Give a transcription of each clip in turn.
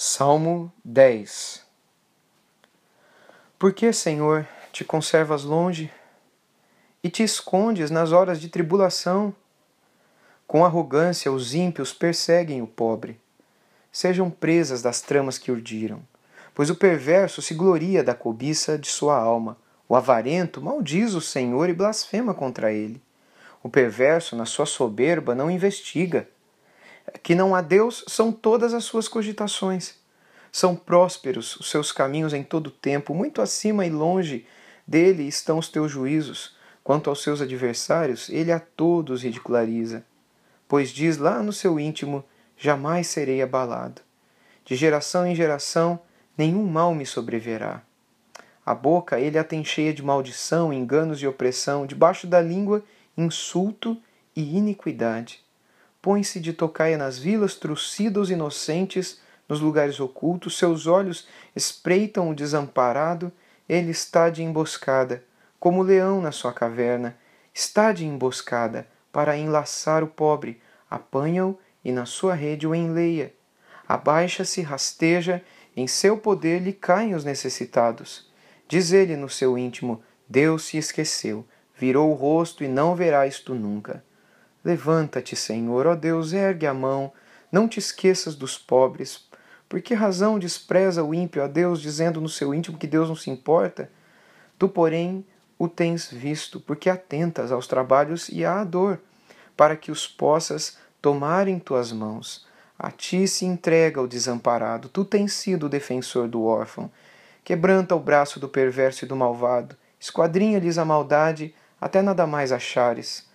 Salmo 10 Por que, Senhor, te conservas longe e te escondes nas horas de tribulação? Com arrogância, os ímpios perseguem o pobre. Sejam presas das tramas que urdiram, pois o perverso se gloria da cobiça de sua alma. O avarento maldiz o Senhor e blasfema contra ele. O perverso, na sua soberba, não investiga que não há Deus são todas as suas cogitações. São prósperos os seus caminhos em todo o tempo, muito acima e longe dele estão os teus juízos. Quanto aos seus adversários, ele a todos ridiculariza. Pois diz lá no seu íntimo: jamais serei abalado. De geração em geração, nenhum mal me sobreverá. A boca ele a tem cheia de maldição, enganos e opressão, debaixo da língua, insulto e iniquidade põe-se de tocaia nas vilas, trucida os inocentes, nos lugares ocultos, seus olhos espreitam o desamparado, ele está de emboscada, como o leão na sua caverna, está de emboscada, para enlaçar o pobre, apanha-o e na sua rede o enleia. Abaixa-se, rasteja, em seu poder lhe caem os necessitados. Diz ele no seu íntimo: Deus se esqueceu, virou o rosto e não verá isto nunca. Levanta-te, Senhor, ó Deus, ergue a mão, não te esqueças dos pobres. Por que razão despreza o ímpio a Deus, dizendo no seu íntimo que Deus não se importa? Tu, porém, o tens visto, porque atentas aos trabalhos e à dor, para que os possas tomar em tuas mãos. A ti se entrega o desamparado, tu tens sido o defensor do órfão. Quebranta o braço do perverso e do malvado, esquadrinha-lhes a maldade, até nada mais achares.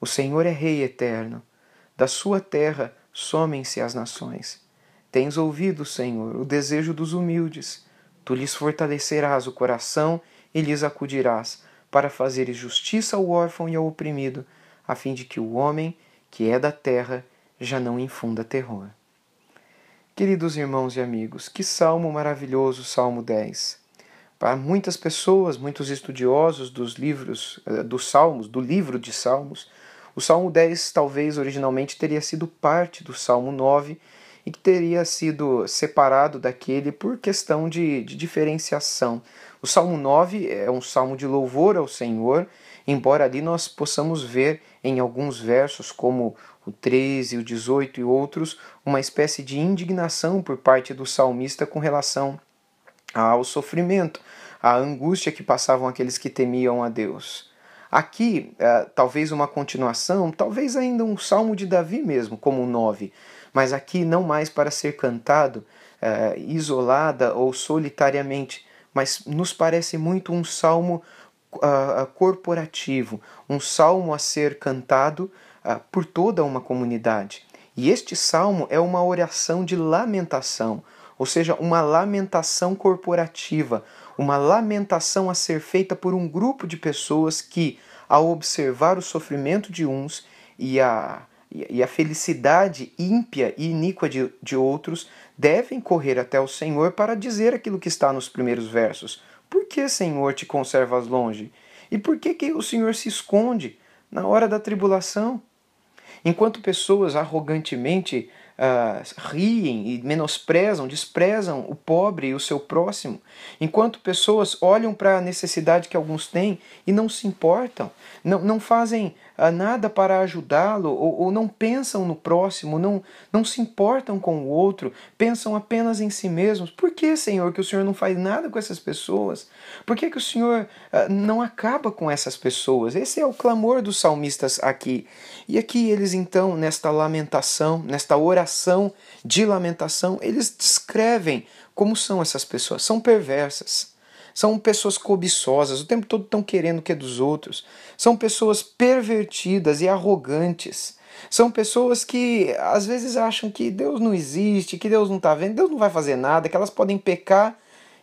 O Senhor é Rei eterno. Da sua terra somem-se as nações. Tens ouvido, Senhor, o desejo dos humildes. Tu lhes fortalecerás o coração e lhes acudirás, para fazeres justiça ao órfão e ao oprimido, a fim de que o homem, que é da terra, já não infunda terror. Queridos irmãos e amigos, que salmo maravilhoso, Salmo 10. Para muitas pessoas, muitos estudiosos dos livros, eh, dos Salmos, do livro de Salmos, o Salmo 10 talvez originalmente teria sido parte do Salmo 9 e que teria sido separado daquele por questão de, de diferenciação. O Salmo 9 é um salmo de louvor ao Senhor, embora ali nós possamos ver em alguns versos, como o 13, o 18 e outros, uma espécie de indignação por parte do salmista com relação ao sofrimento, à angústia que passavam aqueles que temiam a Deus. Aqui, é, talvez uma continuação, talvez ainda um salmo de Davi mesmo, como o 9, mas aqui não mais para ser cantado é, isolada ou solitariamente, mas nos parece muito um salmo uh, corporativo, um salmo a ser cantado uh, por toda uma comunidade. E este salmo é uma oração de lamentação, ou seja, uma lamentação corporativa, uma lamentação a ser feita por um grupo de pessoas que, ao observar o sofrimento de uns e a, e a felicidade ímpia e iníqua de, de outros, devem correr até o Senhor para dizer aquilo que está nos primeiros versos. Por que, Senhor, te conservas longe? E por que, que o Senhor se esconde na hora da tribulação? Enquanto pessoas arrogantemente uh, riem e menosprezam, desprezam o pobre e o seu próximo, enquanto pessoas olham para a necessidade que alguns têm e não se importam, não, não fazem uh, nada para ajudá-lo ou, ou não pensam no próximo, não, não se importam com o outro, pensam apenas em si mesmos. Por que, Senhor, que o Senhor não faz nada com essas pessoas? Por que, que o Senhor uh, não acaba com essas pessoas? Esse é o clamor dos salmistas aqui. E aqui eles então, nesta lamentação, nesta oração, oração de lamentação, eles descrevem como são essas pessoas. São perversas. São pessoas cobiçosas, o tempo todo estão querendo o que é dos outros. São pessoas pervertidas e arrogantes. São pessoas que às vezes acham que Deus não existe, que Deus não está vendo, Deus não vai fazer nada, que elas podem pecar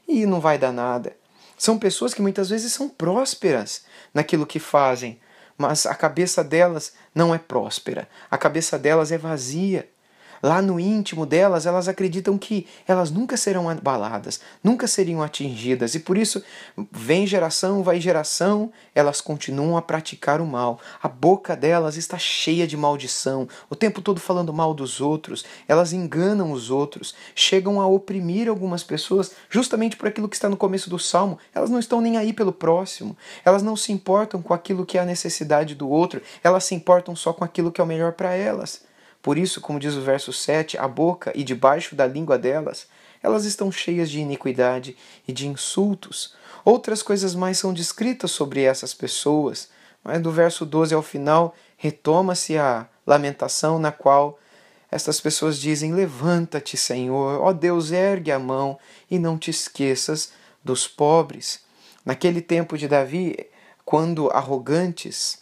e não vai dar nada. São pessoas que muitas vezes são prósperas naquilo que fazem, mas a cabeça delas não é próspera, a cabeça delas é vazia. Lá no íntimo delas, elas acreditam que elas nunca serão abaladas, nunca seriam atingidas, e por isso, vem geração, vai geração, elas continuam a praticar o mal. A boca delas está cheia de maldição, o tempo todo falando mal dos outros, elas enganam os outros, chegam a oprimir algumas pessoas justamente por aquilo que está no começo do salmo. Elas não estão nem aí pelo próximo, elas não se importam com aquilo que é a necessidade do outro, elas se importam só com aquilo que é o melhor para elas. Por isso, como diz o verso 7, a boca e debaixo da língua delas, elas estão cheias de iniquidade e de insultos. Outras coisas mais são descritas sobre essas pessoas, mas do verso 12 ao final retoma-se a lamentação na qual estas pessoas dizem: Levanta-te, Senhor, ó Deus, ergue a mão e não te esqueças dos pobres. Naquele tempo de Davi, quando arrogantes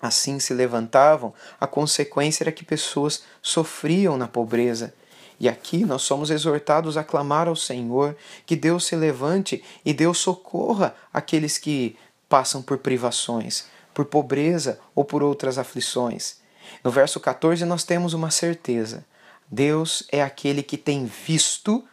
assim se levantavam, a consequência era que pessoas sofriam na pobreza. E aqui nós somos exortados a clamar ao Senhor que Deus se levante e Deus socorra aqueles que passam por privações, por pobreza ou por outras aflições. No verso 14 nós temos uma certeza: Deus é aquele que tem visto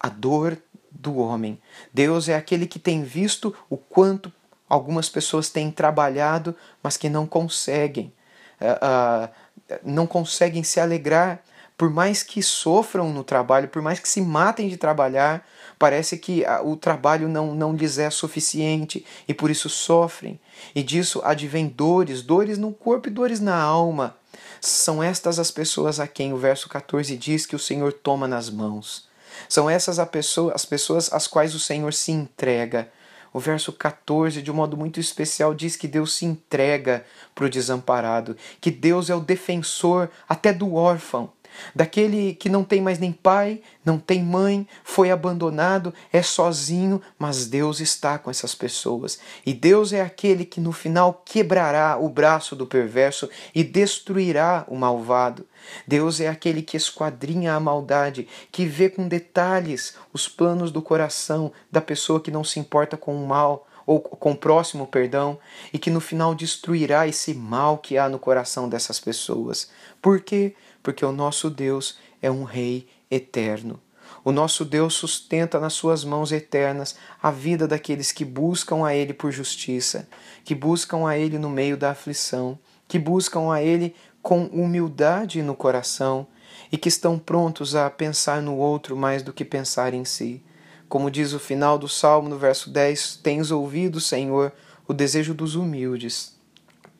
a dor do homem. Deus é aquele que tem visto o quanto Algumas pessoas têm trabalhado, mas que não conseguem, uh, uh, não conseguem se alegrar, por mais que sofram no trabalho, por mais que se matem de trabalhar, parece que uh, o trabalho não, não lhes é suficiente e por isso sofrem. E disso advém dores, dores no corpo e dores na alma. São estas as pessoas a quem o verso 14 diz que o Senhor toma nas mãos. São essas as pessoas às quais o Senhor se entrega. O verso 14, de um modo muito especial, diz que Deus se entrega para o desamparado, que Deus é o defensor até do órfão daquele que não tem mais nem pai, não tem mãe, foi abandonado, é sozinho, mas Deus está com essas pessoas. E Deus é aquele que no final quebrará o braço do perverso e destruirá o malvado. Deus é aquele que esquadrinha a maldade, que vê com detalhes os planos do coração da pessoa que não se importa com o mal ou com o próximo, perdão, e que no final destruirá esse mal que há no coração dessas pessoas. Por quê? Porque o nosso Deus é um Rei eterno. O nosso Deus sustenta nas suas mãos eternas a vida daqueles que buscam a Ele por justiça, que buscam a Ele no meio da aflição, que buscam a Ele com humildade no coração e que estão prontos a pensar no outro mais do que pensar em si. Como diz o final do Salmo no verso 10: Tens ouvido, Senhor, o desejo dos humildes,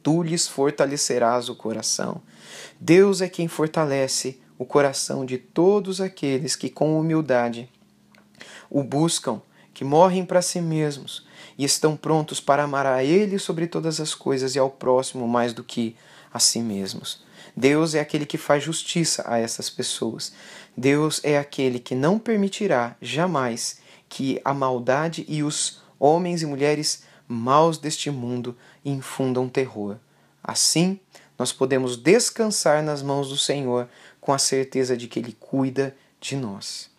tu lhes fortalecerás o coração. Deus é quem fortalece o coração de todos aqueles que, com humildade, o buscam, que morrem para si mesmos e estão prontos para amar a Ele sobre todas as coisas e ao próximo mais do que a si mesmos. Deus é aquele que faz justiça a essas pessoas. Deus é aquele que não permitirá jamais que a maldade e os homens e mulheres maus deste mundo infundam terror. Assim, nós podemos descansar nas mãos do Senhor com a certeza de que Ele cuida de nós.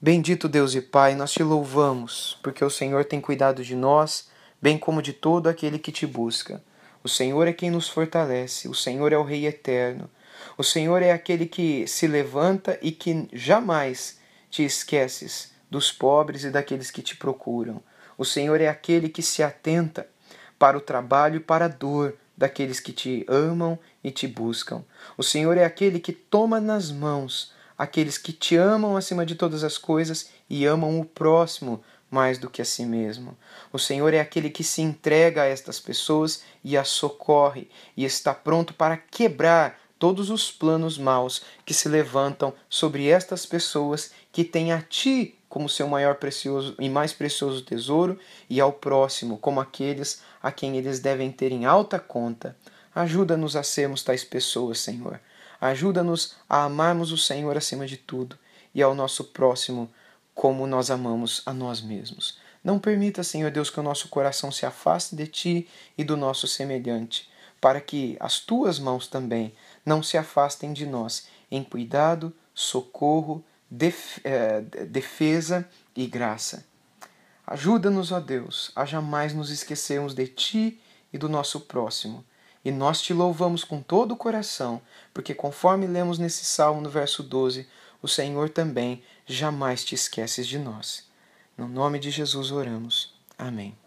Bendito Deus e Pai, nós te louvamos, porque o Senhor tem cuidado de nós, bem como de todo aquele que te busca. O Senhor é quem nos fortalece, o Senhor é o Rei eterno. O Senhor é aquele que se levanta e que jamais te esqueces dos pobres e daqueles que te procuram. O Senhor é aquele que se atenta para o trabalho e para a dor daqueles que te amam e te buscam. O Senhor é aquele que toma nas mãos aqueles que te amam acima de todas as coisas e amam o próximo mais do que a si mesmo. O Senhor é aquele que se entrega a estas pessoas e as socorre e está pronto para quebrar todos os planos maus que se levantam sobre estas pessoas que têm a ti como seu maior precioso e mais precioso tesouro, e ao próximo como aqueles a quem eles devem ter em alta conta. Ajuda-nos a sermos tais pessoas, Senhor. Ajuda-nos a amarmos o Senhor acima de tudo e ao nosso próximo como nós amamos a nós mesmos. Não permita, Senhor Deus, que o nosso coração se afaste de ti e do nosso semelhante, para que as tuas mãos também não se afastem de nós em cuidado, socorro, def, é, defesa e graça. Ajuda-nos, ó Deus, a jamais nos esquecermos de Ti e do nosso próximo, E nós te louvamos com todo o coração, porque conforme lemos nesse salmo no verso 12, o Senhor também jamais te esqueces de nós. No nome de Jesus oramos. Amém.